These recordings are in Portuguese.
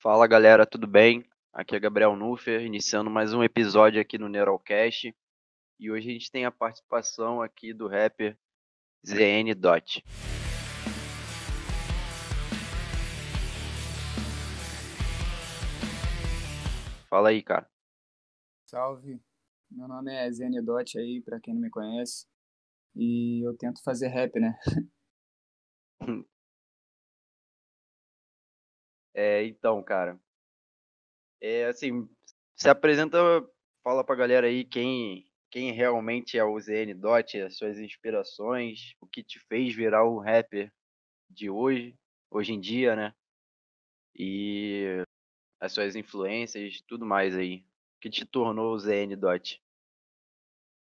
Fala galera, tudo bem? Aqui é Gabriel Nuffer, iniciando mais um episódio aqui no Neuralcast. E hoje a gente tem a participação aqui do rapper ZN Dot. Fala aí, cara. Salve, meu nome é ZN Dot aí, pra quem não me conhece. E eu tento fazer rap, né? É, então, cara. É assim, se apresenta, fala pra galera aí quem, quem realmente é o ZN Dot, as suas inspirações, o que te fez virar o rapper de hoje, hoje em dia, né? E as suas influências, tudo mais aí. O que te tornou o ZN Dot?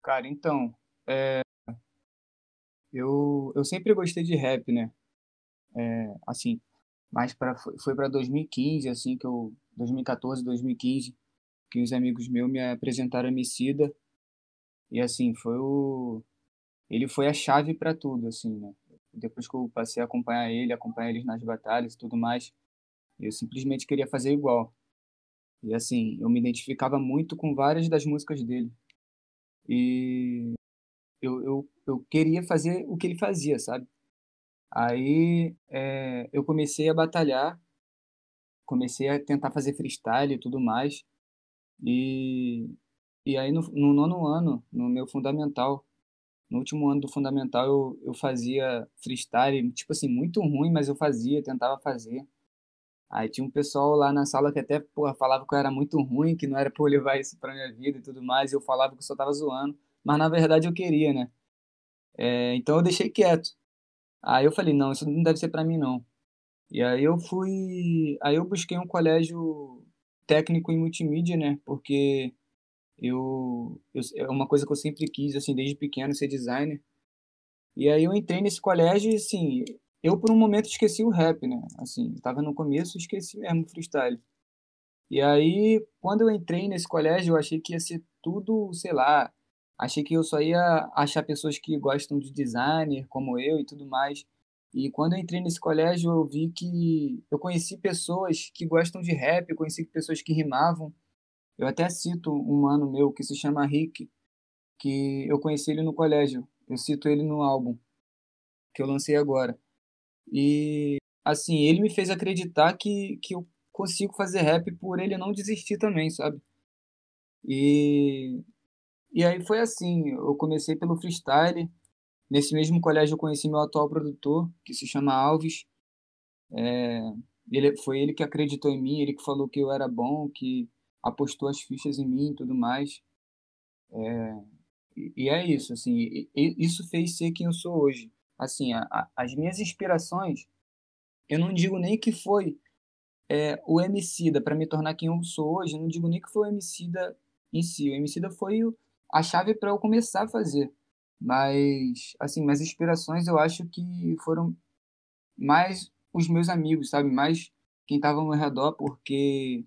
Cara, então, é... eu, eu sempre gostei de rap, né? É, assim, mas para foi para 2015 assim que eu 2014 2015 que os amigos meus me apresentaram a Emicida. E assim foi o ele foi a chave para tudo assim né? Depois que eu passei a acompanhar ele acompanhar eles nas batalhas e tudo mais eu simplesmente queria fazer igual. E assim eu me identificava muito com várias das músicas dele. E eu, eu, eu queria fazer o que ele fazia sabe Aí é, eu comecei a batalhar, comecei a tentar fazer freestyle e tudo mais. E, e aí no, no nono ano, no meu fundamental, no último ano do fundamental, eu, eu fazia freestyle, tipo assim, muito ruim, mas eu fazia, tentava fazer. Aí tinha um pessoal lá na sala que até porra, falava que eu era muito ruim, que não era pra eu levar isso pra minha vida e tudo mais. E eu falava que eu só tava zoando, mas na verdade eu queria, né? É, então eu deixei quieto. Aí eu falei, não, isso não deve ser para mim não. E aí eu fui, aí eu busquei um colégio técnico em multimídia, né? Porque eu, eu é uma coisa que eu sempre quis assim desde pequeno ser designer. E aí eu entrei nesse colégio e assim, eu por um momento esqueci o rap, né? Assim, tava no começo, esqueci mesmo o freestyle. E aí, quando eu entrei nesse colégio, eu achei que ia ser tudo, sei lá, Achei que eu só ia achar pessoas que gostam de designer, como eu e tudo mais. E quando eu entrei nesse colégio, eu vi que eu conheci pessoas que gostam de rap, eu conheci pessoas que rimavam. Eu até cito um mano meu que se chama Rick, que eu conheci ele no colégio. Eu cito ele no álbum que eu lancei agora. E assim, ele me fez acreditar que, que eu consigo fazer rap por ele não desistir também, sabe? E e aí foi assim, eu comecei pelo freestyle. Nesse mesmo colégio eu conheci meu atual produtor, que se chama Alves. É, ele, foi ele que acreditou em mim, ele que falou que eu era bom, que apostou as fichas em mim e tudo mais. É, e, e é isso, assim, e, e isso fez ser quem eu sou hoje. Assim, a, a, as minhas inspirações, eu não digo nem que foi é, o Emicida para me tornar quem eu sou hoje, eu não digo nem que foi o Emicida em si. O Emicida foi o, a chave para eu começar a fazer. Mas, assim, minhas inspirações eu acho que foram mais os meus amigos, sabe? Mais quem estava ao meu redor, porque,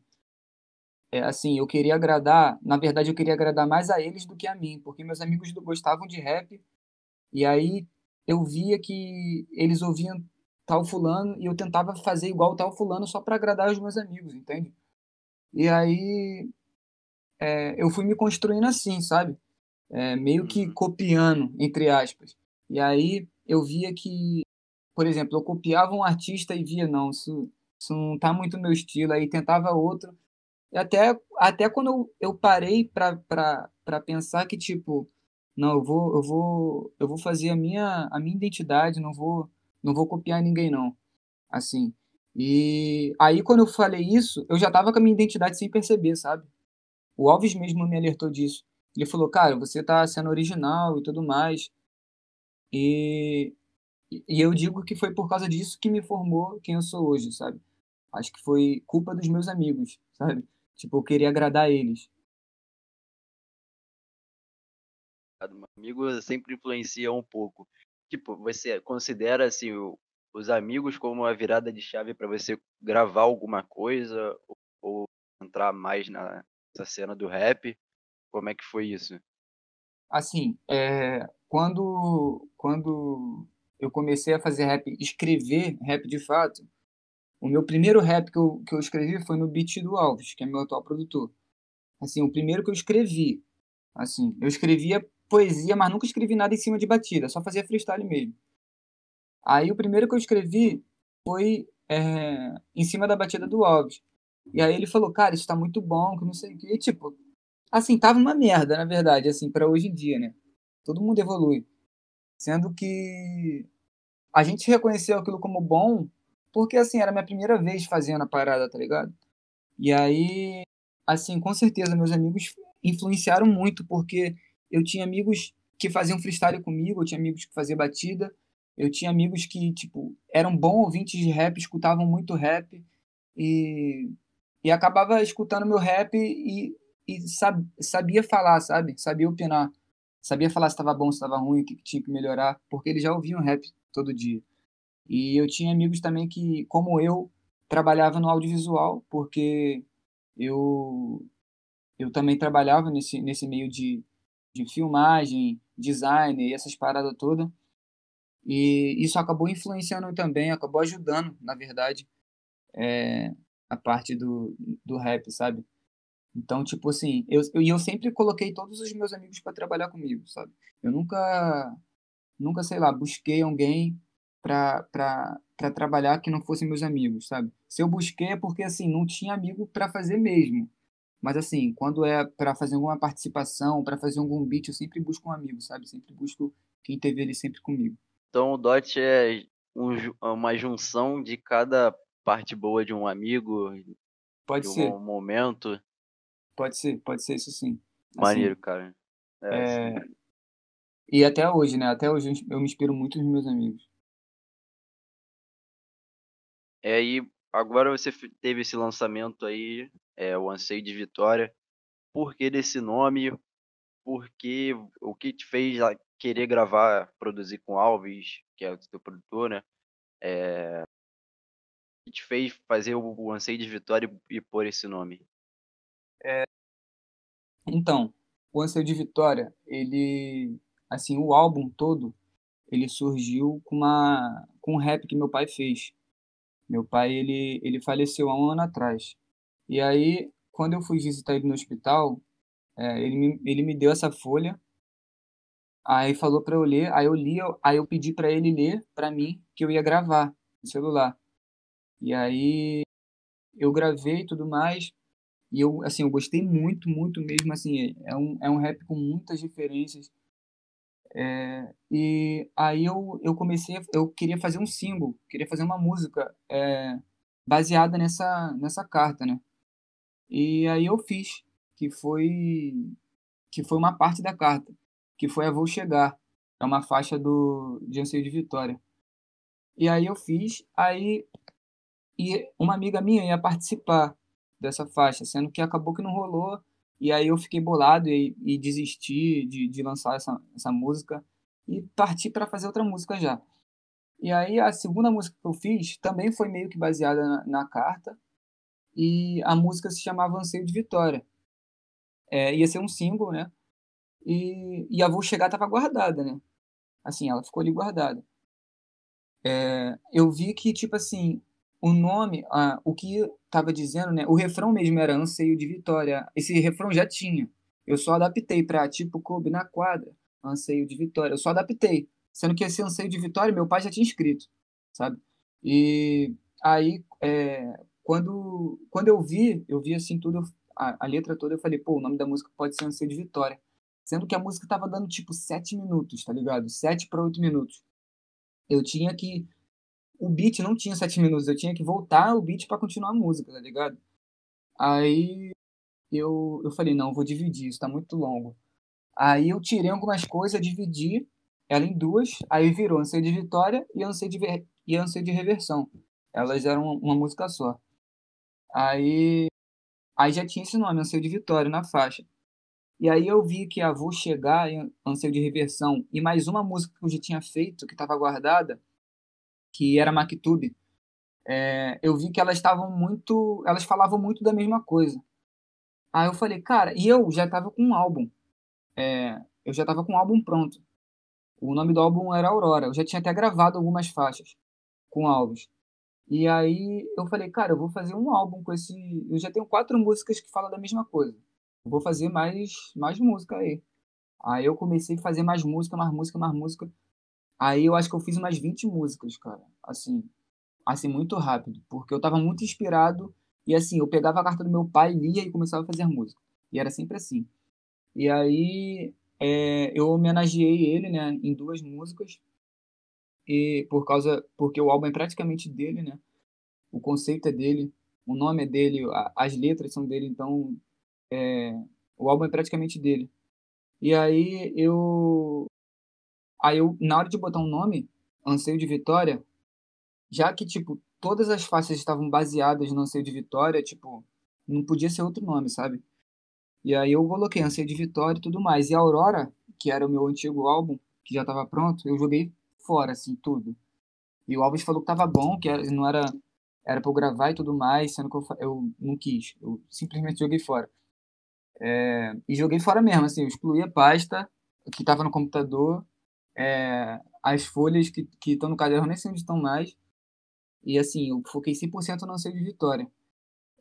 é, assim, eu queria agradar, na verdade, eu queria agradar mais a eles do que a mim, porque meus amigos gostavam de rap, e aí eu via que eles ouviam tal fulano e eu tentava fazer igual tal fulano só para agradar os meus amigos, entende? E aí é, eu fui me construindo assim, sabe? É, meio que uhum. copiando, entre aspas. E aí eu via que, por exemplo, eu copiava um artista e via, não, isso, isso não tá muito no meu estilo, aí tentava outro. E até, até quando eu, eu parei para pensar que, tipo, não, eu vou, eu vou, eu vou fazer a minha, a minha identidade, não vou, não vou copiar ninguém, não. Assim. E aí, quando eu falei isso, eu já tava com a minha identidade sem perceber, sabe? O Alves mesmo me alertou disso. Ele falou, cara, você tá sendo original e tudo mais. E, e eu digo que foi por causa disso que me formou quem eu sou hoje, sabe? Acho que foi culpa dos meus amigos, sabe? Tipo, eu queria agradar eles. Amigos sempre influenciam um pouco. Tipo, você considera assim os amigos como a virada de chave para você gravar alguma coisa ou, ou entrar mais na, essa cena do rap? Como é que foi isso? Assim, é, quando, quando eu comecei a fazer rap, escrever rap de fato, O meu primeiro rap que eu, que eu escrevi foi no beat do Alves, que é meu atual produtor. Assim, o primeiro que eu escrevi. Assim, eu escrevia poesia, mas nunca escrevi nada em cima de batida, só fazia freestyle mesmo. Aí o primeiro que eu escrevi foi é, em cima da batida do Alves. E aí ele falou, cara, isso tá muito bom, que não sei o quê. E, tipo, assim, tava uma merda, na verdade, assim, para hoje em dia, né? Todo mundo evolui. Sendo que a gente reconheceu aquilo como bom porque, assim, era a minha primeira vez fazendo a parada, tá ligado? E aí, assim, com certeza meus amigos influenciaram muito, porque eu tinha amigos que faziam freestyle comigo, eu tinha amigos que faziam batida, eu tinha amigos que, tipo, eram bons ouvintes de rap, escutavam muito rap e, e acabava escutando meu rap e, e sab, sabia falar, sabe? Sabia opinar. Sabia falar se estava bom, se estava ruim, o que tinha que melhorar, porque eles já ouviam rap todo dia. E eu tinha amigos também que, como eu, trabalhava no audiovisual, porque eu eu também trabalhava nesse, nesse meio de, de filmagem, design e essas paradas todas. E isso acabou influenciando também, acabou ajudando, na verdade, é, a parte do, do rap, sabe? Então, tipo assim, eu, eu, eu sempre coloquei todos os meus amigos para trabalhar comigo, sabe? Eu nunca, nunca, sei lá, busquei alguém para trabalhar que não fossem meus amigos, sabe? Se eu busquei é porque, assim, não tinha amigo para fazer mesmo. Mas, assim, quando é para fazer alguma participação, para fazer algum beat, eu sempre busco um amigo, sabe? Sempre busco quem teve ele sempre comigo. Então o DOT é um, uma junção de cada parte boa de um amigo, pode de ser. um momento. Pode ser, pode ser isso sim. Maneiro, assim, cara. É, é... Assim. E até hoje, né? Até hoje eu me inspiro muito nos meus amigos. É, e agora você teve esse lançamento aí, é, o Anseio de Vitória. Por que desse nome? Por que o que te fez querer gravar, produzir com Alves, que é o teu produtor, né? É... Que te fez fazer o, o Anseio de Vitória e, e pôr esse nome? É... Então, o Anseio de Vitória, ele, assim, o álbum todo, ele surgiu com uma com um rap que meu pai fez. Meu pai, ele, ele faleceu há um ano atrás. E aí, quando eu fui visitar ele no hospital, é, ele, me, ele me deu essa folha Aí falou para eu ler, aí eu li, aí eu pedi para ele ler para mim que eu ia gravar no celular. E aí eu gravei tudo mais. E eu, assim, eu gostei muito, muito mesmo, assim, é um, é um rap com muitas referências. É, e aí eu, eu comecei, eu queria fazer um single, queria fazer uma música é, baseada nessa, nessa carta, né? E aí eu fiz, que foi, que foi uma parte da carta que foi a Vou Chegar. É uma faixa do de Anseio de Vitória. E aí eu fiz, aí e uma amiga minha ia participar dessa faixa, sendo que acabou que não rolou. E aí eu fiquei bolado e, e desisti de, de lançar essa, essa música e parti para fazer outra música já. E aí a segunda música que eu fiz também foi meio que baseada na, na carta e a música se chamava Anseio de Vitória. É, ia ser um single, né? E, e a Vou Chegar estava guardada, né? Assim, ela ficou ali guardada. É, eu vi que, tipo assim, o nome, ah, o que estava dizendo, né? O refrão mesmo era Anseio de Vitória. Esse refrão já tinha. Eu só adaptei para tipo coube na quadra, Anseio de Vitória. Eu só adaptei. Sendo que esse Anseio de Vitória, meu pai já tinha escrito, sabe? E aí, é, quando, quando eu vi, eu vi assim tudo, a, a letra toda, eu falei, pô, o nome da música pode ser Anseio de Vitória. Sendo que a música tava dando tipo 7 minutos, tá ligado? 7 para 8 minutos. Eu tinha que. O beat não tinha 7 minutos, eu tinha que voltar o beat para continuar a música, tá ligado? Aí eu, eu falei, não, vou dividir, isso tá muito longo. Aí eu tirei algumas coisas, dividi ela em duas, aí virou Anseio de Vitória e Anseio de, e Anseio de Reversão. Elas eram uma, uma música só. Aí, aí já tinha esse nome, Anseio de Vitória, na faixa. E aí eu vi que a Vou Chegar, Anseio de Reversão, e mais uma música que eu já tinha feito, que estava guardada, que era Mactube, é, eu vi que elas estavam muito. Elas falavam muito da mesma coisa. Aí eu falei, cara, e eu já estava com um álbum. É, eu já estava com um álbum pronto. O nome do álbum era Aurora. Eu já tinha até gravado algumas faixas com álbuns. E aí eu falei, cara, eu vou fazer um álbum com esse. Eu já tenho quatro músicas que falam da mesma coisa. Eu vou fazer mais, mais música aí. Aí eu comecei a fazer mais música, mais música, mais música. Aí eu acho que eu fiz umas 20 músicas, cara. Assim, assim muito rápido, porque eu tava muito inspirado e assim, eu pegava a carta do meu pai, lia e começava a fazer música. E era sempre assim. E aí é, eu homenageei ele, né, em duas músicas. E por causa porque o álbum é praticamente dele, né? O conceito é dele, o nome é dele, as letras são dele, então é, o álbum é praticamente dele. E aí eu aí eu na hora de botar um nome, Anseio de Vitória, já que tipo todas as faixas estavam baseadas no Anseio de Vitória, tipo, não podia ser outro nome, sabe? E aí eu coloquei Anseio de Vitória e tudo mais. E Aurora, que era o meu antigo álbum, que já estava pronto, eu joguei fora, assim, tudo. E o Alves falou que tava bom, que não era era para eu gravar e tudo mais, sendo que eu, eu não quis. Eu simplesmente joguei fora. É, e joguei fora mesmo, assim, eu excluí a pasta que estava no computador, é, as folhas que estão no caderno nem sei onde estão mais, e assim, eu foquei 100% no anseio de vitória.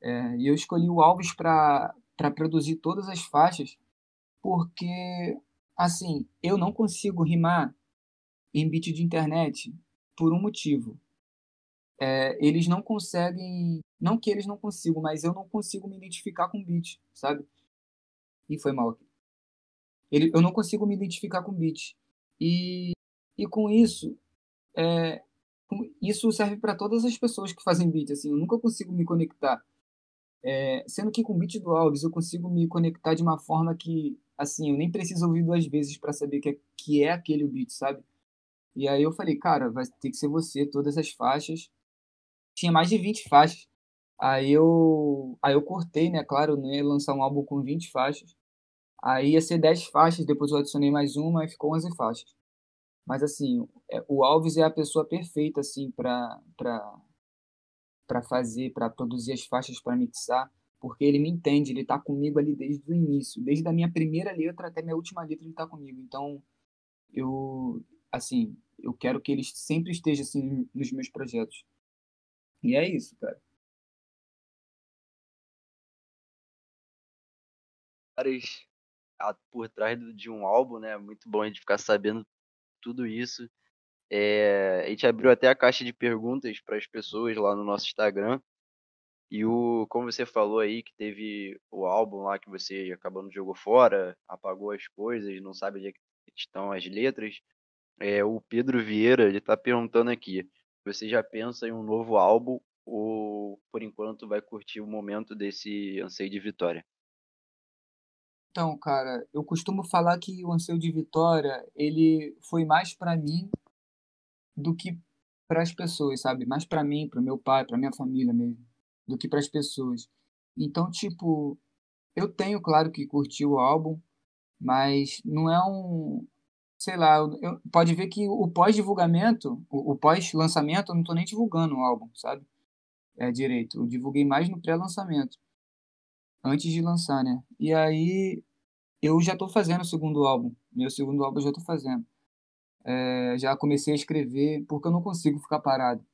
É, e eu escolhi o Alves para produzir todas as faixas, porque, assim, eu não consigo rimar em beat de internet por um motivo. É, eles não conseguem. Não que eles não consigam, mas eu não consigo me identificar com beat, sabe? E foi mal. Ele, eu não consigo me identificar com beat. E, e com isso, é, isso serve para todas as pessoas que fazem beat. Assim, eu nunca consigo me conectar. É, sendo que com beat do Alves eu consigo me conectar de uma forma que, assim, eu nem preciso ouvir duas vezes para saber que é, que é aquele beat, sabe? E aí eu falei, cara, vai ter que ser você, todas as faixas. Tinha mais de 20 faixas. Aí eu, aí eu cortei, né? Claro, eu não ia lançar um álbum com 20 faixas. Aí ia ser 10 faixas, depois eu adicionei mais uma e ficou 11 faixas. Mas assim, é, o Alves é a pessoa perfeita assim para para fazer, para produzir as faixas, para mixar, porque ele me entende, ele tá comigo ali desde o início, desde a minha primeira letra até minha última letra ele tá comigo. Então, eu assim, eu quero que ele sempre esteja assim nos meus projetos. E é isso, cara. Caras por trás de um álbum, né? Muito bom a gente ficar sabendo tudo isso. É, a gente abriu até a caixa de perguntas para as pessoas lá no nosso Instagram. E o, como você falou aí, que teve o álbum lá que você acabou não jogou fora, apagou as coisas, não sabe onde é estão as letras. É, o Pedro Vieira, ele tá perguntando aqui, você já pensa em um novo álbum ou por enquanto vai curtir o momento desse anseio de vitória? Então, cara, eu costumo falar que o anseio de vitória, ele foi mais para mim do que para as pessoas, sabe? Mais para mim, para meu pai, para minha família mesmo, do que para as pessoas. Então, tipo, eu tenho, claro, que curtir o álbum, mas não é um sei lá, eu, pode ver que o pós-divulgamento, o, o pós-lançamento, eu não tô nem divulgando o álbum, sabe? É direito. Eu divulguei mais no pré-lançamento. Antes de lançar, né? E aí eu já tô fazendo o segundo álbum. Meu segundo álbum eu já tô fazendo. É, já comecei a escrever porque eu não consigo ficar parado.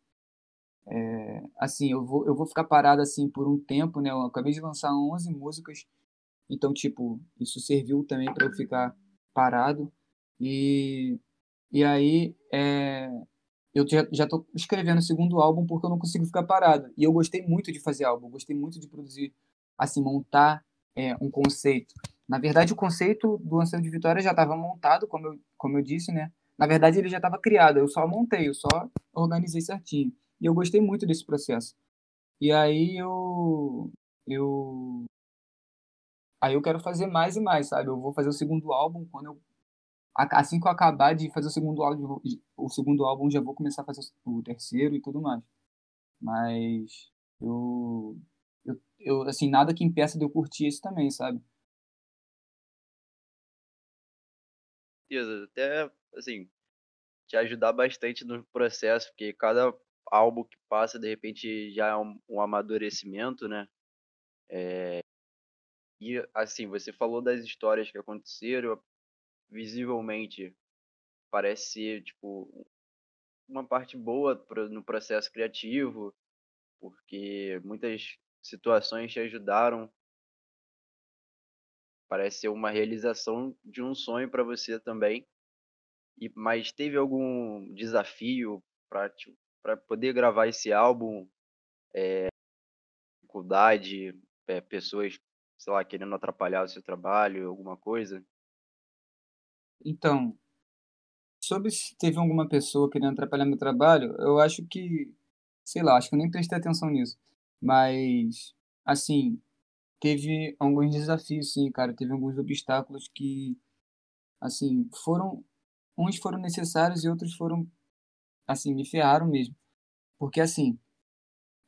É, assim, eu vou, eu vou ficar parado assim por um tempo, né? Eu acabei de lançar 11 músicas. Então, tipo, isso serviu também para eu ficar parado. E, e aí é, eu já, já tô escrevendo o segundo álbum porque eu não consigo ficar parado. E eu gostei muito de fazer álbum, gostei muito de produzir, assim, montar é, um conceito. Na verdade, o conceito do Anseio de Vitória já estava montado, como eu, como eu disse, né? Na verdade, ele já estava criado, eu só montei, eu só organizei certinho. E eu gostei muito desse processo. E aí eu eu aí eu quero fazer mais e mais, sabe? Eu vou fazer o segundo álbum quando eu assim que eu acabar de fazer o segundo álbum, o segundo álbum já vou começar a fazer o terceiro e tudo mais. Mas eu, eu, assim, nada que impeça de eu curtir esse também, sabe? Até, assim, te ajudar bastante no processo, porque cada álbum que passa, de repente, já é um, um amadurecimento, né? É... E, assim, você falou das histórias que aconteceram, visivelmente parece ser tipo uma parte boa no processo criativo. porque muitas situações te ajudaram. Parece ser uma realização de um sonho para você também. E mas teve algum desafio para para poder gravar esse álbum? É, dificuldade, é, pessoas, sei lá, querendo atrapalhar o seu trabalho, alguma coisa? Então, sobre se teve alguma pessoa querendo atrapalhar meu trabalho, eu acho que, sei lá, acho que eu nem prestei atenção nisso. Mas, assim, teve alguns desafios, sim, cara. Teve alguns obstáculos que, assim, foram. Uns foram necessários e outros foram, assim, me ferraram mesmo. Porque, assim,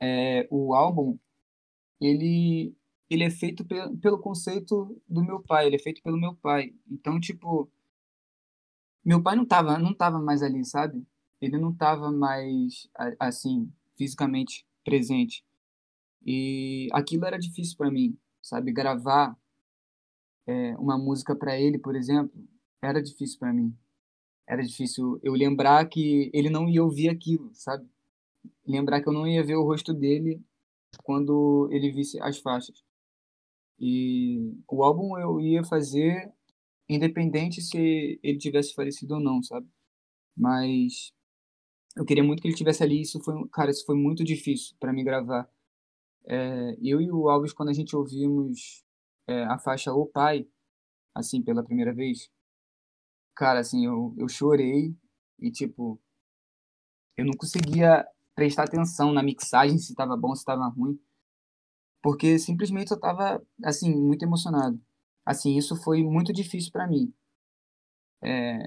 é, o álbum, ele, ele é feito pe pelo conceito do meu pai, ele é feito pelo meu pai. Então, tipo, meu pai não tava, não tava mais ali, sabe? Ele não tava mais, assim, fisicamente presente. E aquilo era difícil para mim, sabe? Gravar é, uma música para ele, por exemplo, era difícil para mim. Era difícil eu lembrar que ele não ia ouvir aquilo, sabe? Lembrar que eu não ia ver o rosto dele quando ele visse as faixas. E o álbum eu ia fazer independente se ele tivesse falecido ou não, sabe? Mas eu queria muito que ele tivesse ali. Isso foi, cara, isso foi muito difícil para mim gravar. É, eu e o Alves, quando a gente ouvimos é, a faixa O Pai, assim, pela primeira vez, cara, assim, eu, eu chorei e, tipo, eu não conseguia prestar atenção na mixagem, se estava bom, se estava ruim, porque simplesmente eu estava, assim, muito emocionado. Assim, isso foi muito difícil para mim. É,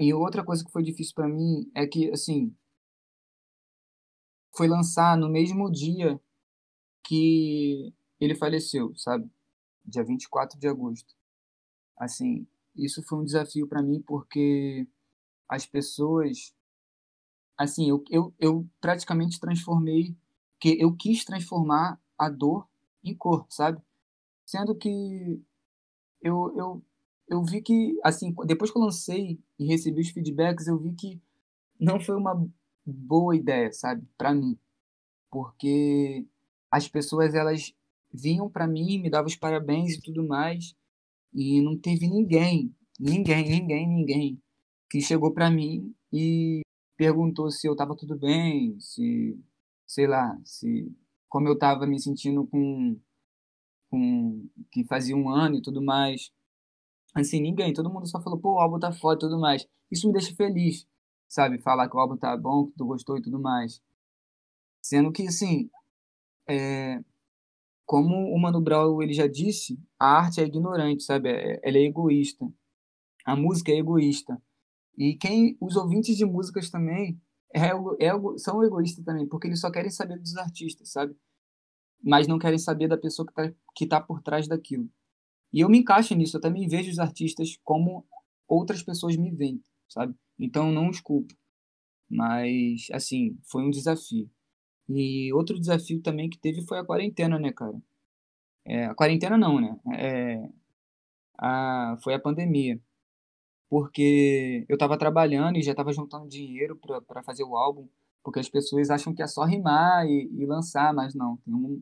e outra coisa que foi difícil para mim é que, assim, foi lançar no mesmo dia que ele faleceu, sabe? Dia 24 de agosto. Assim, isso foi um desafio para mim porque as pessoas assim, eu, eu, eu praticamente transformei que eu quis transformar a dor em cor, sabe? Sendo que eu, eu, eu vi que, assim, depois que eu lancei e recebi os feedbacks, eu vi que não foi uma boa ideia, sabe, para mim. Porque as pessoas, elas vinham para mim, me davam os parabéns e tudo mais, e não teve ninguém, ninguém, ninguém, ninguém que chegou para mim e perguntou se eu estava tudo bem, se, sei lá, se como eu estava me sentindo com com que fazia um ano e tudo mais. Assim, ninguém, todo mundo só falou, pô, o álbum tá foda e tudo mais. Isso me deixa feliz, sabe? Falar que o álbum tá bom, que tu gostou e tudo mais. Sendo que, assim, é... como o Mano Brown ele já disse, a arte é ignorante, sabe? É, ela é egoísta. A música é egoísta. E quem os ouvintes de músicas também é, é, são egoístas também, porque eles só querem saber dos artistas, sabe? mas não querem saber da pessoa que está que tá por trás daquilo. E eu me encaixo nisso, eu também vejo os artistas como outras pessoas me veem, sabe? Então não os culpo. Mas, assim, foi um desafio. E outro desafio também que teve foi a quarentena, né, cara? É, a quarentena não, né? É, a, foi a pandemia. Porque eu tava trabalhando e já tava juntando dinheiro para fazer o álbum. Porque as pessoas acham que é só rimar e, e lançar, mas não. Tem um,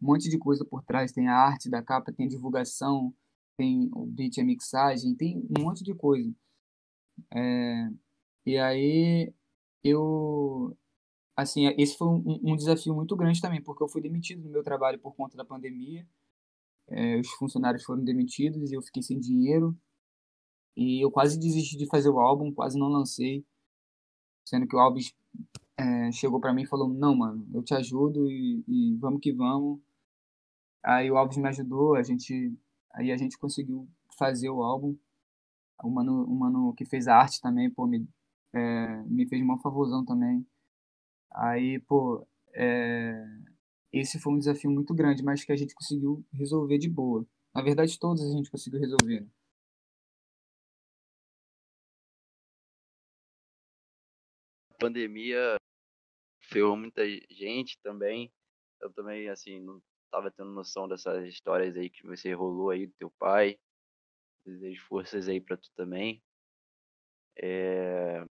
monte de coisa por trás. Tem a arte da capa, tem a divulgação, tem o beat, a mixagem, tem um monte de coisa. É, e aí eu assim esse foi um, um, desafio muito grande também porque eu fui demitido do meu trabalho por conta da pandemia. É, os funcionários foram demitidos e eu fiquei sem dinheiro. E eu quase desisti de fazer o álbum quase não lancei. Sendo que o Alves é, chegou para mim e falou não mano eu te ajudo e, e vamos que vamos. Aí o Alves me ajudou, a gente, aí a gente conseguiu fazer o álbum. O mano, o mano que fez a arte também, pô, me, é, me fez uma favorzão também. Aí, pô, é, esse foi um desafio muito grande, mas que a gente conseguiu resolver de boa. Na verdade, todos a gente conseguiu resolver. Né? A pandemia ferrou muita gente também. Eu também, assim, não tava tendo noção dessas histórias aí que você rolou aí do teu pai. Desejo forças aí para tu também. É...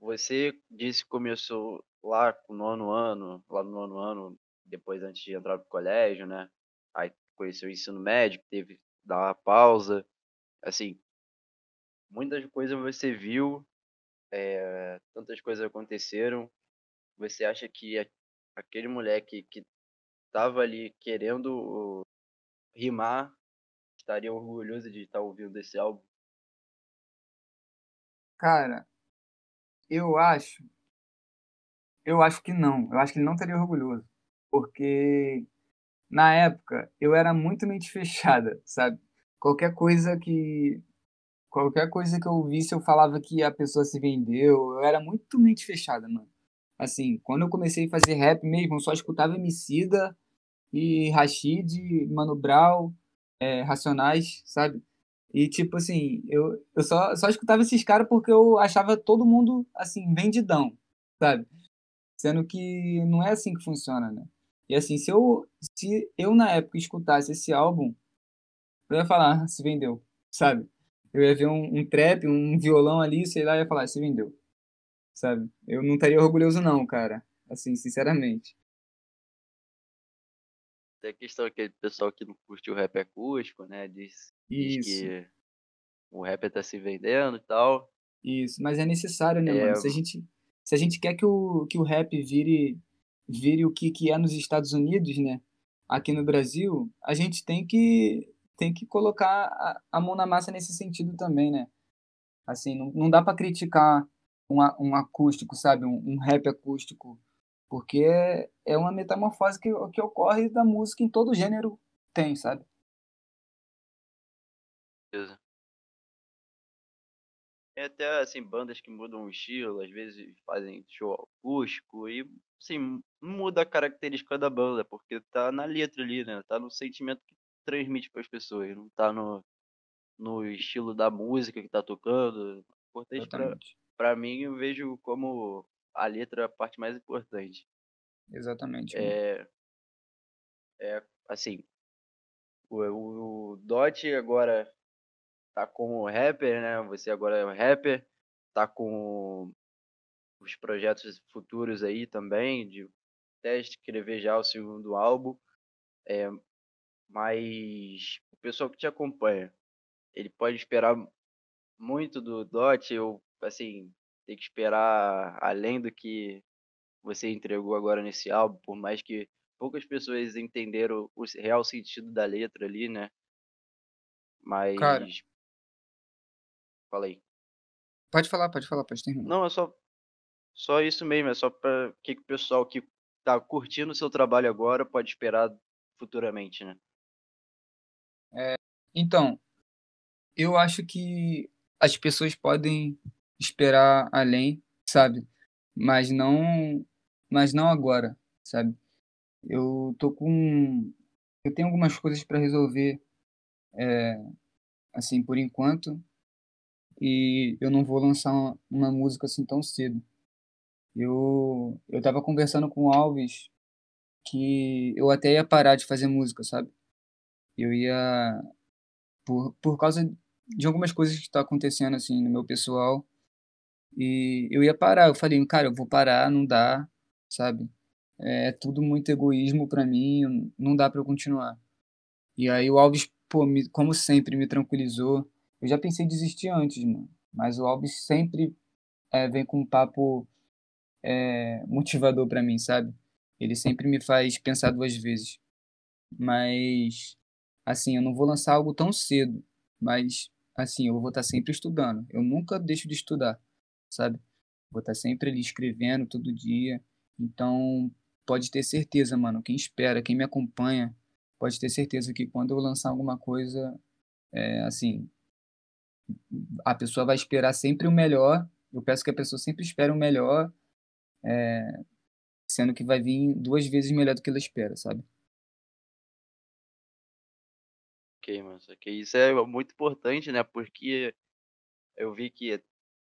você disse que começou lá no nono ano, lá no nono ano, depois antes de entrar pro colégio, né? Aí conheceu o ensino médio, teve que dar uma pausa. Assim, muitas coisas você viu, é, tantas coisas aconteceram. Você acha que aquele moleque que estava ali querendo rimar estaria orgulhoso de estar ouvindo esse álbum? Cara, eu acho. Eu acho que não. Eu acho que ele não estaria orgulhoso. Porque na época eu era muito mente fechada, sabe? Qualquer coisa que. Qualquer coisa que eu visse, eu falava que a pessoa se vendeu. Eu era muito mente fechada, mano. Assim, quando eu comecei a fazer rap mesmo, eu só escutava Emicida e Rashid, Mano Brown, é, Racionais, sabe? E, tipo assim, eu, eu só, só escutava esses caras porque eu achava todo mundo, assim, vendidão, sabe? Sendo que não é assim que funciona, né? E, assim, se eu, se eu na época escutasse esse álbum, eu ia falar, ah, se vendeu, sabe? Eu ia ver um, um trap, um violão ali, sei lá, ia falar, se vendeu, sabe? Eu não estaria orgulhoso não, cara, assim, sinceramente. Tem a questão aquele pessoal que não curte o rap acústico, né? Diz, diz que o rap tá se vendendo e tal. Isso, mas é necessário, né, é... mano? Se a gente, se a gente quer que o, que o rap vire, vire o que, que é nos Estados Unidos, né? Aqui no Brasil, a gente tem que, tem que colocar a, a mão na massa nesse sentido também, né? Assim, não, não dá para criticar um, um acústico, sabe? Um, um rap acústico porque é, é uma metamorfose que, que ocorre da música em todo gênero tem, sabe? Beleza. Tem até, assim, bandas que mudam o estilo, às vezes fazem show acústico e, assim, muda a característica da banda, porque tá na letra ali, né? Tá no sentimento que transmite para as pessoas, não tá no, no estilo da música que tá tocando. Importante pra, pra mim, eu vejo como a letra é a parte mais importante. Exatamente. É, é assim, o, o, o Dot agora tá como rapper, né? Você agora é um rapper, tá com os projetos futuros aí também, de até escrever já o segundo álbum. É, mas o pessoal que te acompanha, ele pode esperar muito do Dot, ou assim, ter que esperar além do que você entregou agora nesse álbum, por mais que poucas pessoas entenderam o real sentido da letra ali, né? Mas. Cara. Fala aí. Pode falar, pode falar, pode terminar. Não, é só, só isso mesmo, é só para que o pessoal que tá curtindo o seu trabalho agora pode esperar futuramente, né? É, então, eu acho que as pessoas podem esperar além, sabe? Mas não, mas não agora, sabe? Eu tô com, eu tenho algumas coisas para resolver, é, assim, por enquanto, e eu não vou lançar uma, uma música assim tão cedo. Eu, eu tava conversando com o Alves que eu até ia parar de fazer música, sabe? Eu ia por, por causa de algumas coisas que tá acontecendo assim no meu pessoal, e eu ia parar. Eu falei, cara, eu vou parar, não dá, sabe? É tudo muito egoísmo para mim, não dá para eu continuar. E aí o Alves, pô, me, como sempre, me tranquilizou. Eu já pensei em desistir antes, mano. Mas o Alves sempre é, vem com um papo é, motivador para mim, sabe? Ele sempre me faz pensar duas vezes. Mas, assim, eu não vou lançar algo tão cedo. Mas, assim, eu vou estar sempre estudando. Eu nunca deixo de estudar sabe? Vou estar sempre ali escrevendo todo dia. Então, pode ter certeza, mano, quem espera, quem me acompanha, pode ter certeza que quando eu lançar alguma coisa, é, assim, a pessoa vai esperar sempre o melhor. Eu peço que a pessoa sempre espere o melhor, é, sendo que vai vir duas vezes melhor do que ela espera, sabe? Ok, mano. Isso é muito importante, né? Porque eu vi que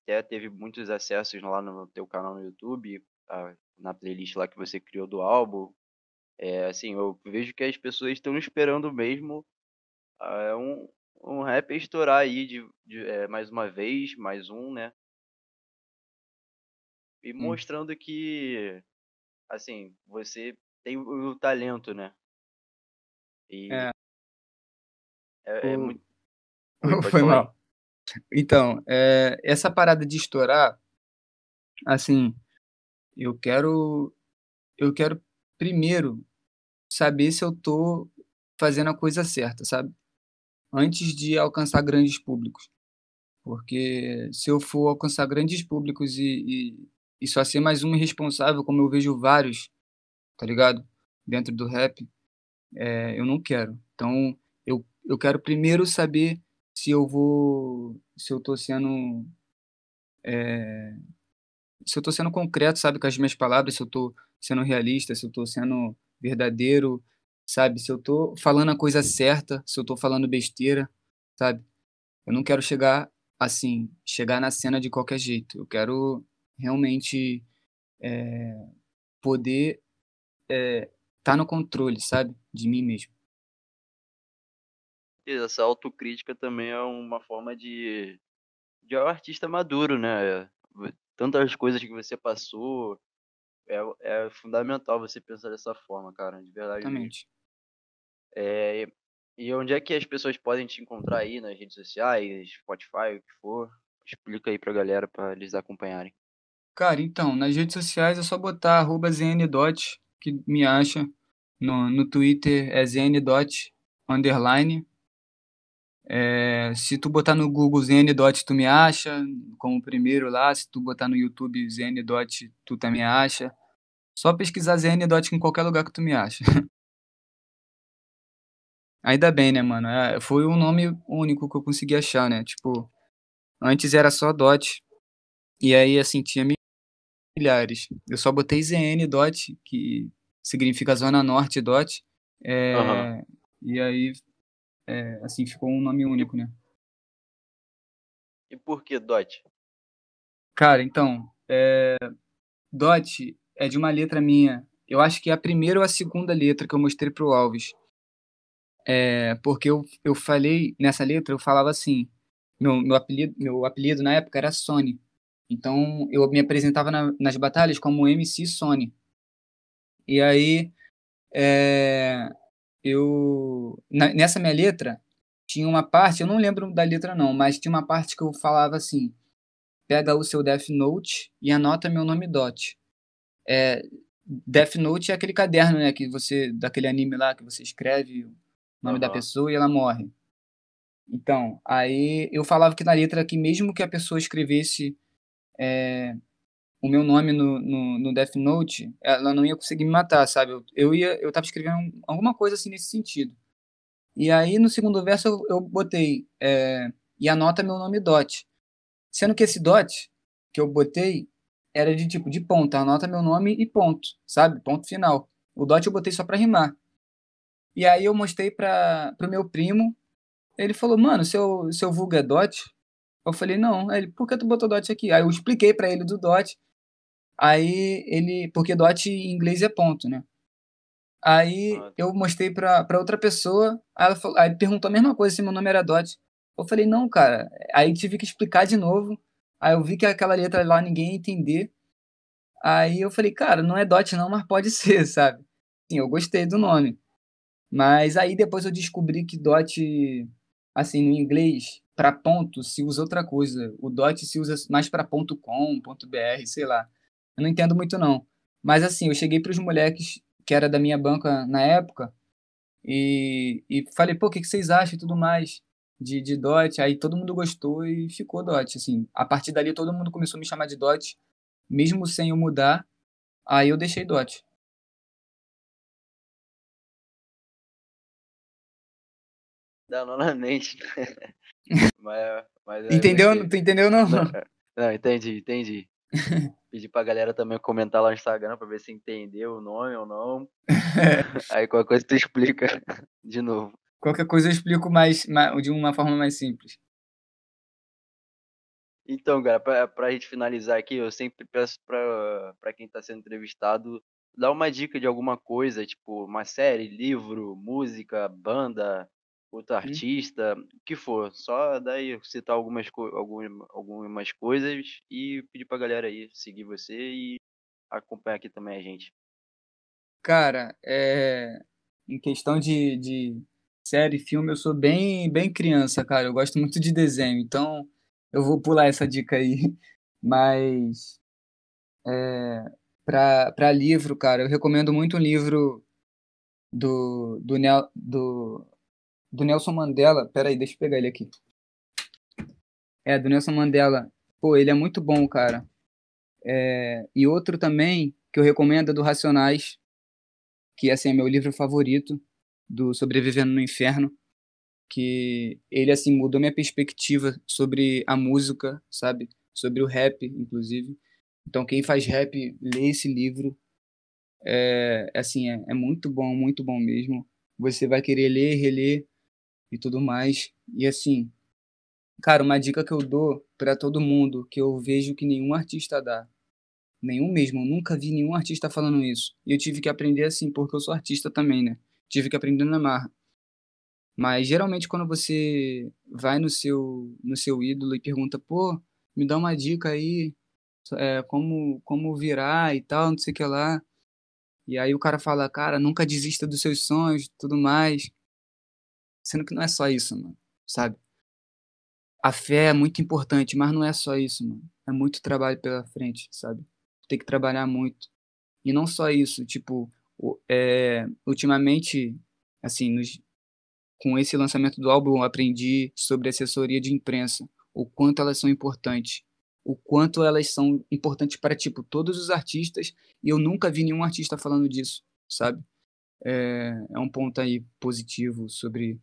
até teve muitos acessos lá no teu canal no YouTube, na playlist lá que você criou do álbum. É, assim, eu vejo que as pessoas estão esperando mesmo é, um, um rap estourar aí de, de é, mais uma vez, mais um, né? e hum. mostrando que, assim, você tem o, o talento, né? E é. É, é muito. Foi mal. Então, é, essa parada de estourar, assim, eu quero, eu quero primeiro saber se eu tô fazendo a coisa certa, sabe? Antes de alcançar grandes públicos. Porque se eu for alcançar grandes públicos e, e, e só ser mais um irresponsável, como eu vejo vários, tá ligado? Dentro do rap, é, eu não quero. Então, eu, eu quero primeiro saber se eu vou. Se eu tô sendo. É, se eu tô sendo concreto, sabe, com as minhas palavras, se eu tô sendo realista, se eu tô sendo verdadeiro, sabe? Se eu tô falando a coisa certa, se eu tô falando besteira, sabe? Eu não quero chegar assim, chegar na cena de qualquer jeito. Eu quero realmente é, poder estar é, tá no controle, sabe? De mim mesmo. Essa autocrítica também é uma forma de de um artista maduro, né? Tantas coisas que você passou, é, é fundamental você pensar dessa forma, cara, de verdade. Exatamente. É, e onde é que as pessoas podem te encontrar aí nas redes sociais, Spotify, o que for? Explica aí pra galera, pra eles acompanharem. Cara, então, nas redes sociais é só botar arroba zdot, que me acha. No, no Twitter é zdot, underline. É, se tu botar no Google zdot, tu me acha, como primeiro lá. Se tu botar no YouTube zdot, tu também acha. Só pesquisar zdot em qualquer lugar que tu me acha. Ainda bem, né, mano? É, foi um nome único que eu consegui achar, né? Tipo, antes era só Dot. E aí, assim, tinha milhares. Eu só botei ZN Dot, que significa Zona Norte Dot. É, uhum. E aí, é, assim, ficou um nome único, né? E por que Dot? Cara, então, é, Dot é de uma letra minha. Eu acho que é a primeira ou a segunda letra que eu mostrei pro Alves. É, porque eu, eu falei, nessa letra, eu falava assim, meu, meu, apelido, meu apelido na época era Sony. Então, eu me apresentava na, nas batalhas como MC Sony. E aí, é, eu, na, nessa minha letra, tinha uma parte, eu não lembro da letra não, mas tinha uma parte que eu falava assim, pega o seu Death Note e anota meu nome Dot. É, Death Note é aquele caderno, né, que você, daquele anime lá que você escreve nome uhum. da pessoa e ela morre. Então, aí eu falava que na letra que mesmo que a pessoa escrevesse é, o meu nome no, no, no, Death Note, ela não ia conseguir me matar, sabe? Eu, eu ia, eu tava escrevendo alguma coisa assim nesse sentido. E aí no segundo verso eu, eu botei é, e anota meu nome Dot, sendo que esse Dot que eu botei era de tipo de ponto, anota meu nome e ponto, sabe? Ponto final. O Dot eu botei só para rimar. E aí eu mostrei para o meu primo. Ele falou, mano, seu, seu vulgo é dot? Eu falei, não. Aí ele, por que tu botou dot aqui? Aí eu expliquei para ele do dot. Aí ele, porque dot em inglês é ponto, né? Aí ah, eu mostrei pra, outra pessoa, aí ela falou, aí perguntou a mesma coisa se meu nome era Dot. Eu falei, não, cara. Aí tive que explicar de novo. Aí eu vi que aquela letra lá ninguém ia entender. Aí eu falei, cara, não é Dot não, mas pode ser, sabe? Sim, eu gostei do nome. Mas aí depois eu descobri que dot, assim, no inglês, para ponto se usa outra coisa. O dot se usa mais para ponto .com, ponto .br, sei lá. Eu não entendo muito não. Mas assim, eu cheguei para os moleques que era da minha banca na época e, e falei, pô, o que, que vocês acham e tudo mais de, de dot? Aí todo mundo gostou e ficou dot, assim. A partir dali todo mundo começou a me chamar de dot, mesmo sem eu mudar. Aí eu deixei dot. Não, mente. mas, mas entendeu? Não, tu entendeu não? não? Não, entendi, entendi. Pedi pra galera também comentar lá no Instagram pra ver se entendeu o nome ou não. Aí qualquer coisa tu explica de novo. Qualquer coisa eu explico mais, de uma forma mais simples. Então, cara, pra, pra gente finalizar aqui, eu sempre peço pra, pra quem tá sendo entrevistado dar uma dica de alguma coisa, tipo uma série, livro, música, banda, outro hum. artista, o que for. Só daí citar algumas, algumas, algumas coisas e pedir pra galera aí seguir você e acompanhar aqui também a gente. Cara, é... em questão de, de série, filme, eu sou bem, bem criança, cara. Eu gosto muito de desenho, então eu vou pular essa dica aí. Mas é, para livro, cara, eu recomendo muito um livro do, do, do, do Nelson Mandela. Peraí, deixa eu pegar ele aqui. É, do Nelson Mandela. Pô, ele é muito bom, cara. É, e outro também que eu recomendo é do Racionais, que assim, é meu livro favorito, do Sobrevivendo no Inferno, que ele assim mudou minha perspectiva sobre a música, sabe? Sobre o rap, inclusive. Então quem faz rap lê esse livro. É assim, é, é muito bom, muito bom mesmo. Você vai querer ler, reler e tudo mais. E assim, cara, uma dica que eu dou para todo mundo, que eu vejo que nenhum artista dá. Nenhum mesmo, eu nunca vi nenhum artista falando isso. E eu tive que aprender assim, porque eu sou artista também, né? Tive que aprender na marra. Mas geralmente quando você vai no seu no seu ídolo e pergunta, pô, me dá uma dica aí, é, como como virar e tal, não sei o que lá. E aí o cara fala, cara, nunca desista dos seus sonhos, tudo mais. Sendo que não é só isso, mano, sabe? A fé é muito importante, mas não é só isso, mano. É muito trabalho pela frente, sabe? Tem que trabalhar muito. E não só isso, tipo, é, ultimamente, assim, nos, com esse lançamento do álbum, eu aprendi sobre assessoria de imprensa, o quanto elas são importantes, o quanto elas são importantes para, tipo, todos os artistas, e eu nunca vi nenhum artista falando disso, sabe? É, é um ponto aí positivo sobre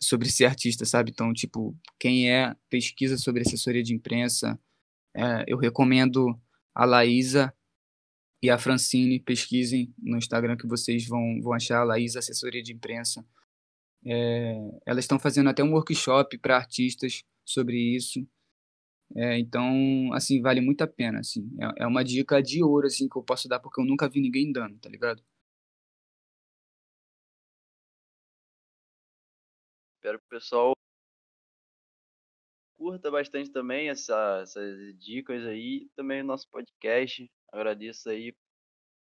sobre ser artista, sabe? Então, tipo, quem é, pesquisa sobre assessoria de imprensa. É, eu recomendo a Laísa e a Francine, pesquisem no Instagram que vocês vão, vão achar a Laísa, assessoria de imprensa. É, elas estão fazendo até um workshop para artistas sobre isso. É, então, assim, vale muito a pena, assim. É, é uma dica de ouro, assim, que eu posso dar, porque eu nunca vi ninguém dando, tá ligado? Espero que o pessoal curta bastante também essa, essas dicas aí, também o nosso podcast. Agradeço aí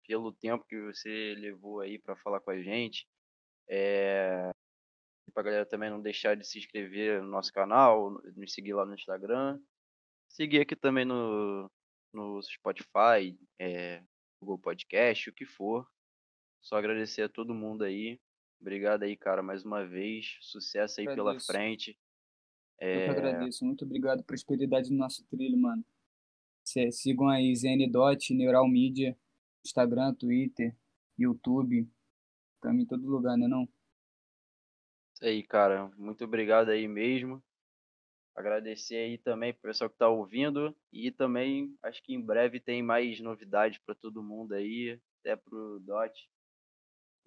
pelo tempo que você levou aí para falar com a gente. É... Pra galera também não deixar de se inscrever no nosso canal, nos seguir lá no Instagram. Seguir aqui também no, no Spotify, é, Google Podcast, o que for. Só agradecer a todo mundo aí. Obrigado aí, cara, mais uma vez. Sucesso aí pela frente. É... Eu que é. agradeço. Muito obrigado. Prosperidade no nosso trilho, mano. Sigam aí ZNDot, Neural Media, Instagram, Twitter, YouTube. Estamos em todo lugar, né não? Isso aí, cara. Muito obrigado aí mesmo. Agradecer aí também pro pessoal que tá ouvindo. E também acho que em breve tem mais novidades para todo mundo aí. Até pro Dot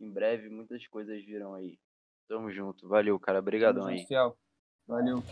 em breve muitas coisas virão aí. Tamo junto. Valeu, cara. Obrigadão aí. Valeu.